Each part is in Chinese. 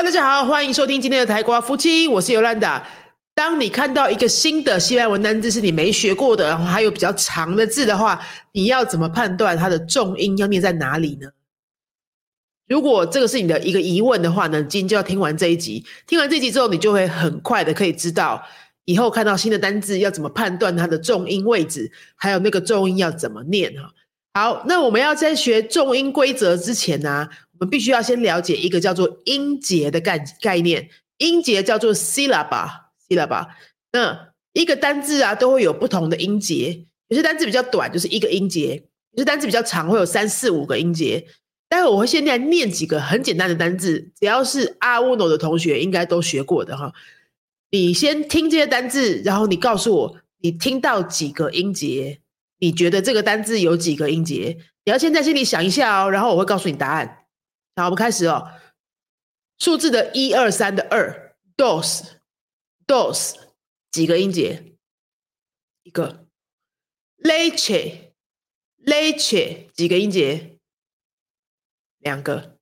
大家好，欢迎收听今天的台瓜夫妻，我是尤兰达。当你看到一个新的西班牙文单字是你没学过的，然后还有比较长的字的话，你要怎么判断它的重音要念在哪里呢？如果这个是你的一个疑问的话呢，今天就要听完这一集。听完这集之后，你就会很快的可以知道以后看到新的单字要怎么判断它的重音位置，还有那个重音要怎么念哈。好，那我们要在学重音规则之前呢，我们必须要先了解一个叫做音节的概概念。音节叫做 syllable，syllable。那一个单字啊，都会有不同的音节。有些单字比较短，就是一个音节；有些单字比较长，会有三四五个音节。待会我会先来念几个很简单的单字，只要是阿乌诺的同学应该都学过的哈。你先听这些单字，然后你告诉我，你听到几个音节？你觉得这个单字有几个音节？你要先在心里想一下哦，然后我会告诉你答案。好，我们开始哦。数字的一二三的二，dos，dos，几个音节？一个。leche，leche，几个音节？两个。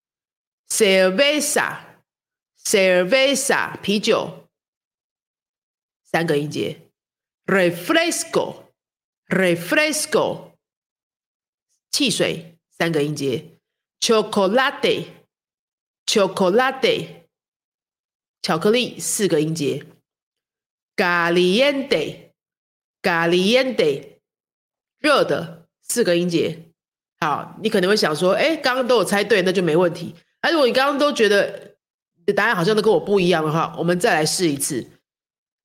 cerveza，cerveza，啤酒，三个音节。refresco。refresco 汽水三个音节，chocolate chocolate 巧克力四个音节，caliente caliente 热的四个音节。好，你可能会想说，哎，刚刚都有猜对，那就没问题。而如果你刚刚都觉得你的答案好像都跟我不一样的话，我们再来试一次。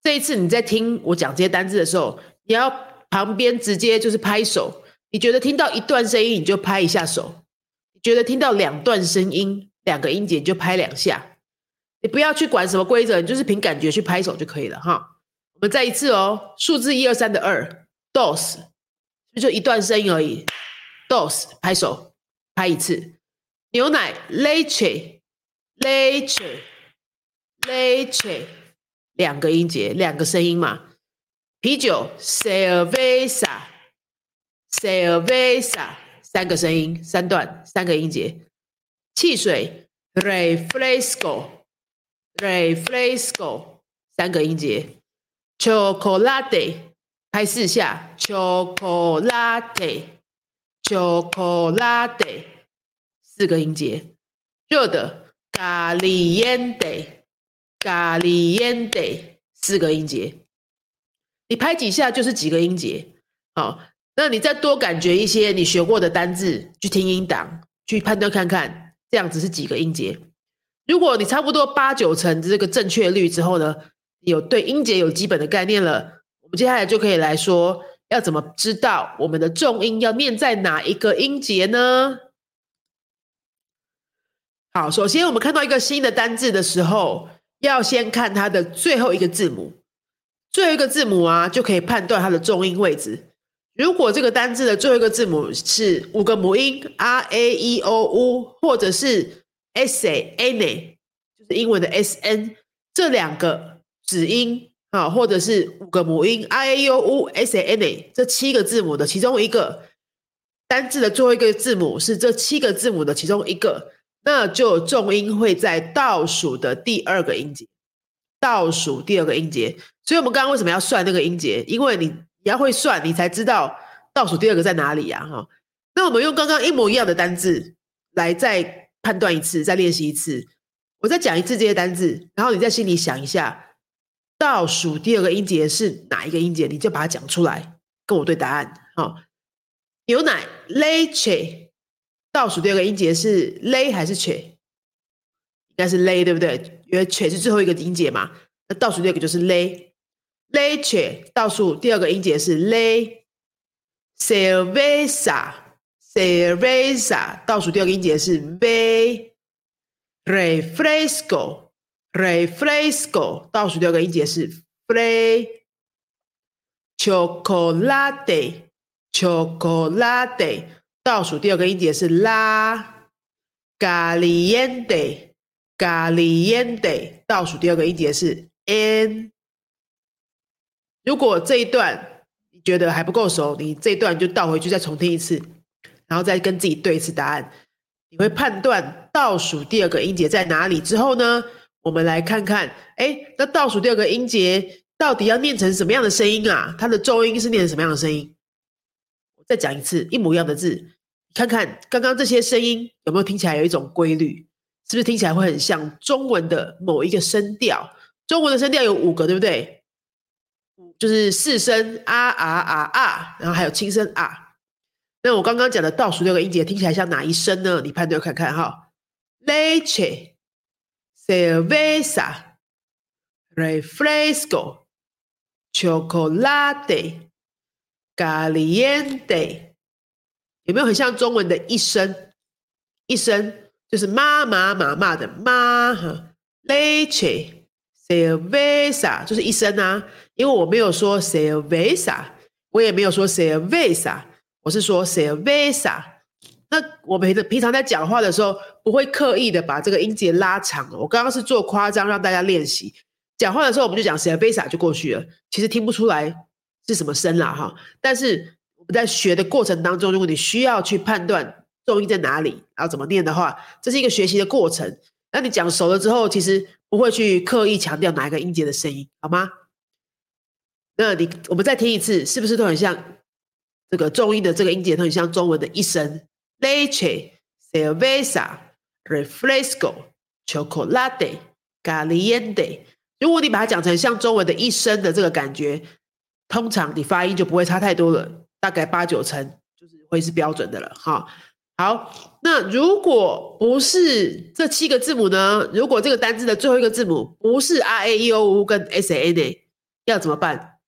这一次你在听我讲这些单字的时候，你要。旁边直接就是拍手，你觉得听到一段声音你就拍一下手，觉得听到两段声音两个音节就拍两下，你不要去管什么规则，你就是凭感觉去拍手就可以了哈。我们再一次哦，数字一二三的二，dos，就一段声音而已，dos，拍手拍一次。牛奶，leche，leche，leche，两个音节两个声音嘛。啤酒，cerveza，cerveza，三个声音，三段，三个音节。汽水，refresco，refresco，三个音节。chocolate，拍四下，chocolate，chocolate，四个音节。热的，caliente，caliente，四个音节。你拍几下就是几个音节，好，那你再多感觉一些你学过的单字，去听音档，去判断看看，这样子是几个音节。如果你差不多八九成这个正确率之后呢，有对音节有基本的概念了，我们接下来就可以来说，要怎么知道我们的重音要念在哪一个音节呢？好，首先我们看到一个新的单字的时候，要先看它的最后一个字母。最后一个字母啊，就可以判断它的重音位置。如果这个单字的最后一个字母是五个母音 r a e o u，或者是 s a n a，就是英文的 s n，这两个子音啊，或者是五个母音 r a e o u s a n a，这七个字母的其中一个单字的最后一个字母是这七个字母的其中一个，那就重音会在倒数的第二个音节。倒数第二个音节，所以我们刚刚为什么要算那个音节？因为你你要会算，你才知道倒数第二个在哪里呀！哈，那我们用刚刚一模一样的单字来再判断一次，再练习一次。我再讲一次这些单字，然后你在心里想一下，倒数第二个音节是哪一个音节，你就把它讲出来，跟我对答案。好，牛奶 leche，倒数第二个音节是 le 还是 che？应该是 le，对不对？因为 che 是最后一个音节嘛，那倒数第二个就是 lay le，leche 倒数第二个音节是 le，cerveza，cerveza 倒数第二个音节是 v，refresco，refresco 倒数第二个音节是 fre，chocolate，chocolate 倒数第二个音节是 la，caliente。Caliente 倒数第二个音节是 n。如果这一段你觉得还不够熟，你这一段就倒回去再重听一次，然后再跟自己对一次答案。你会判断倒数第二个音节在哪里之后呢？我们来看看，哎，那倒数第二个音节到底要念成什么样的声音啊？它的重音是念成什么样的声音？我再讲一次，一模一样的字，看看刚刚这些声音有没有听起来有一种规律？是不是听起来会很像中文的某一个声调？中文的声调有五个，对不对？就是四声啊啊啊啊，然后还有轻声啊。那我刚刚讲的倒数六个音节听起来像哪一声呢？你判断看看哈：leche、cerveza、refresco、chocolate、caliente，有没有很像中文的一声？一声就是妈妈妈妈的妈哈，leche、cerveza 就是一声啊，因为我没有说 cerveza，我也没有说 cerveza。我是说 cerveza，那我们平常在讲话的时候，不会刻意的把这个音节拉长。我刚刚是做夸张，让大家练习讲话的时候，我们就讲 cerveza 就过去了，其实听不出来是什么声啦哈。但是我们在学的过程当中，如果你需要去判断重音在哪里，然后怎么念的话，这是一个学习的过程。那你讲熟了之后，其实不会去刻意强调哪一个音节的声音，好吗？那你我们再听一次，是不是都很像？这个重音的这个音节，都很像中文的一声，leche、cerveza、refresco、chocolate、caliente。如果你把它讲成像中文的一声的这个感觉，通常你发音就不会差太多了，大概八九成就是会是标准的了。哈，好，那如果不是这七个字母呢？如果这个单字的最后一个字母不是 r a e o u 跟 s a n a，要怎么办？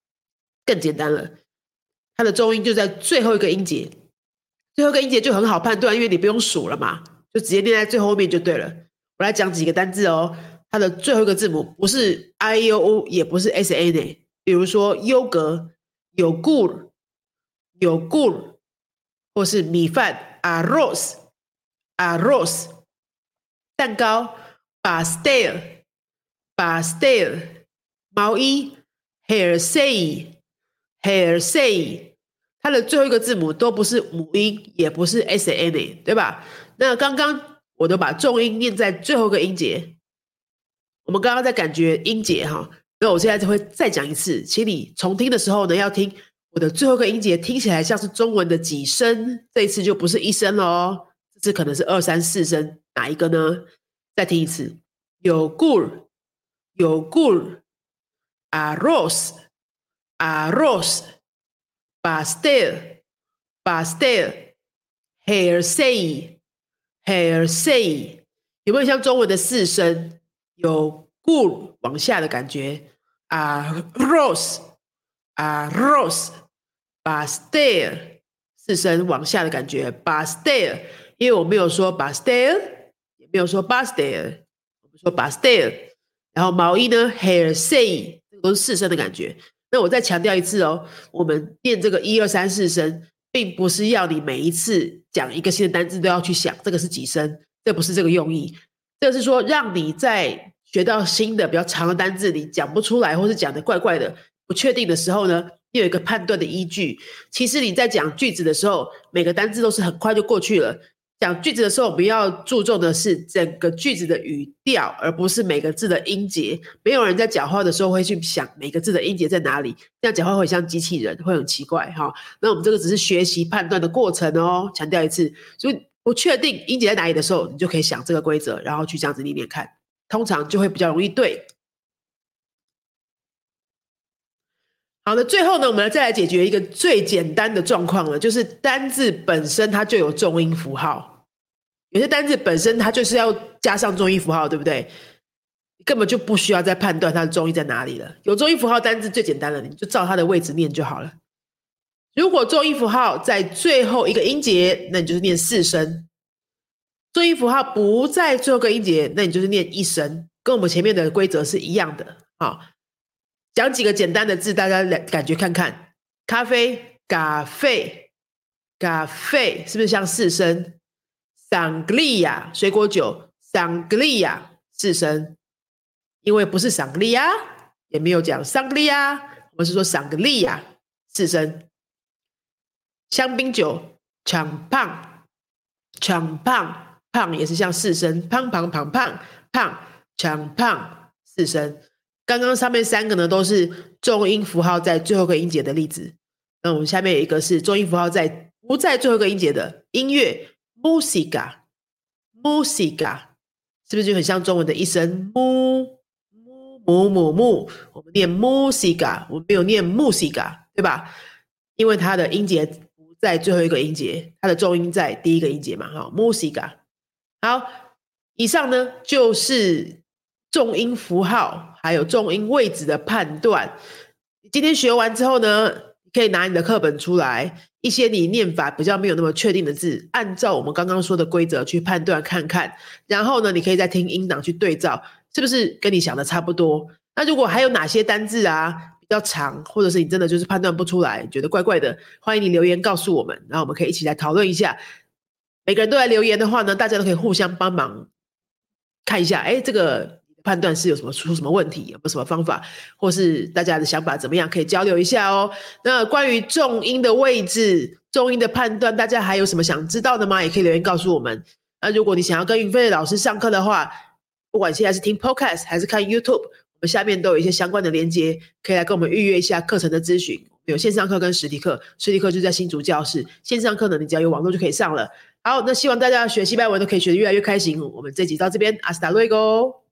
更简单了。它的重音就在最后一个音节，最后一个音节就很好判断，因为你不用数了嘛，就直接念在最后面就对了。我来讲几个单字哦，它的最后一个字母不是 i u o，也不是 s a n a，比如说优格有 good 有 good，或是米饭 arroz arroz，蛋糕 pastel pastel，毛衣 hair say。Hair say，它的最后一个字母都不是母音，也不是 s a n a，对吧？那刚刚我都把重音念在最后一个音节。我们刚刚在感觉音节哈，那我现在就会再讲一次，请你重听的时候呢，要听我的最后一个音节听起来像是中文的几声，这一次就不是一声了哦，这次可能是二三四声，哪一个呢？再听一次，有 good，有 good，a rose。arroz, pastel, pastel, hearsay, hearsay，有没有像中文的四声有 good 往下的感觉？arroz, 把 stair 四声往下的感觉把 stair，因为我没有说把 stair，也没有说 pastel，我们说 pastel，然后毛衣呢，hair say，这个都是四声的感觉。那我再强调一次哦，我们念这个一二三四声，并不是要你每一次讲一个新的单字都要去想这个是几声，这不是这个用意。这是说让你在学到新的比较长的单字，你讲不出来，或是讲的怪怪的、不确定的时候呢，有一个判断的依据。其实你在讲句子的时候，每个单字都是很快就过去了。讲句子的时候，我们要注重的是整个句子的语调，而不是每个字的音节。没有人在讲话的时候会去想每个字的音节在哪里，这样讲话会像机器人，会很奇怪哈。那我们这个只是学习判断的过程哦。强调一次，所以不确定音节在哪里的时候，你就可以想这个规则，然后去这样子念念看，通常就会比较容易对。好的，最后呢，我们再来解决一个最简单的状况了，就是单字本身它就有重音符号。有些单字本身它就是要加上重音符号，对不对？根本就不需要再判断它的重音在哪里了。有重音符号单字最简单了，你就照它的位置念就好了。如果重音符号在最后一个音节，那你就是念四声；重音符号不在最后一个音节，那你就是念一声，跟我们前面的规则是一样的。好，讲几个简单的字，大家来感觉看看：咖啡、咖啡、咖啡，是不是像四声？桑格利亚水果酒，桑格利亚四声，因为不是桑格利亚，也没有讲桑格利亚，我是说桑格利亚四声。香槟酒，长胖，长胖胖也是像四声，胖胖胖胖胖强胖四声。刚刚上面三个呢，都是重音符号在最后一个音节的例子。那我们下面有一个是重音符号在不在最后一个音节的音乐，musica，musica，是不是就很像中文的一声木木木木木？我们念 musica，我们没有念 musica，对吧？因为它的音节不在最后一个音节，它的重音在第一个音节嘛。哈，musica。好，以上呢就是重音符号还有重音位置的判断。今天学完之后呢？可以拿你的课本出来，一些你念法比较没有那么确定的字，按照我们刚刚说的规则去判断看看。然后呢，你可以再听音档去对照，是不是跟你想的差不多？那如果还有哪些单字啊比较长，或者是你真的就是判断不出来，觉得怪怪的，欢迎你留言告诉我们，然后我们可以一起来讨论一下。每个人都来留言的话呢，大家都可以互相帮忙看一下。哎，这个。判断是有什么出什么问题，有什么方法，或是大家的想法怎么样，可以交流一下哦。那关于重音的位置、重音的判断，大家还有什么想知道的吗？也可以留言告诉我们。那如果你想要跟云飞老师上课的话，不管现在是听 Podcast 还是看 YouTube，我们下面都有一些相关的连接，可以来跟我们预约一下课程的咨询。有线上课跟实体课，实体课就在新竹教室，线上课呢，你只要有网络就可以上了。好，那希望大家学西班牙文都可以学得越来越开心。我们这集到这边，阿斯达瑞哥。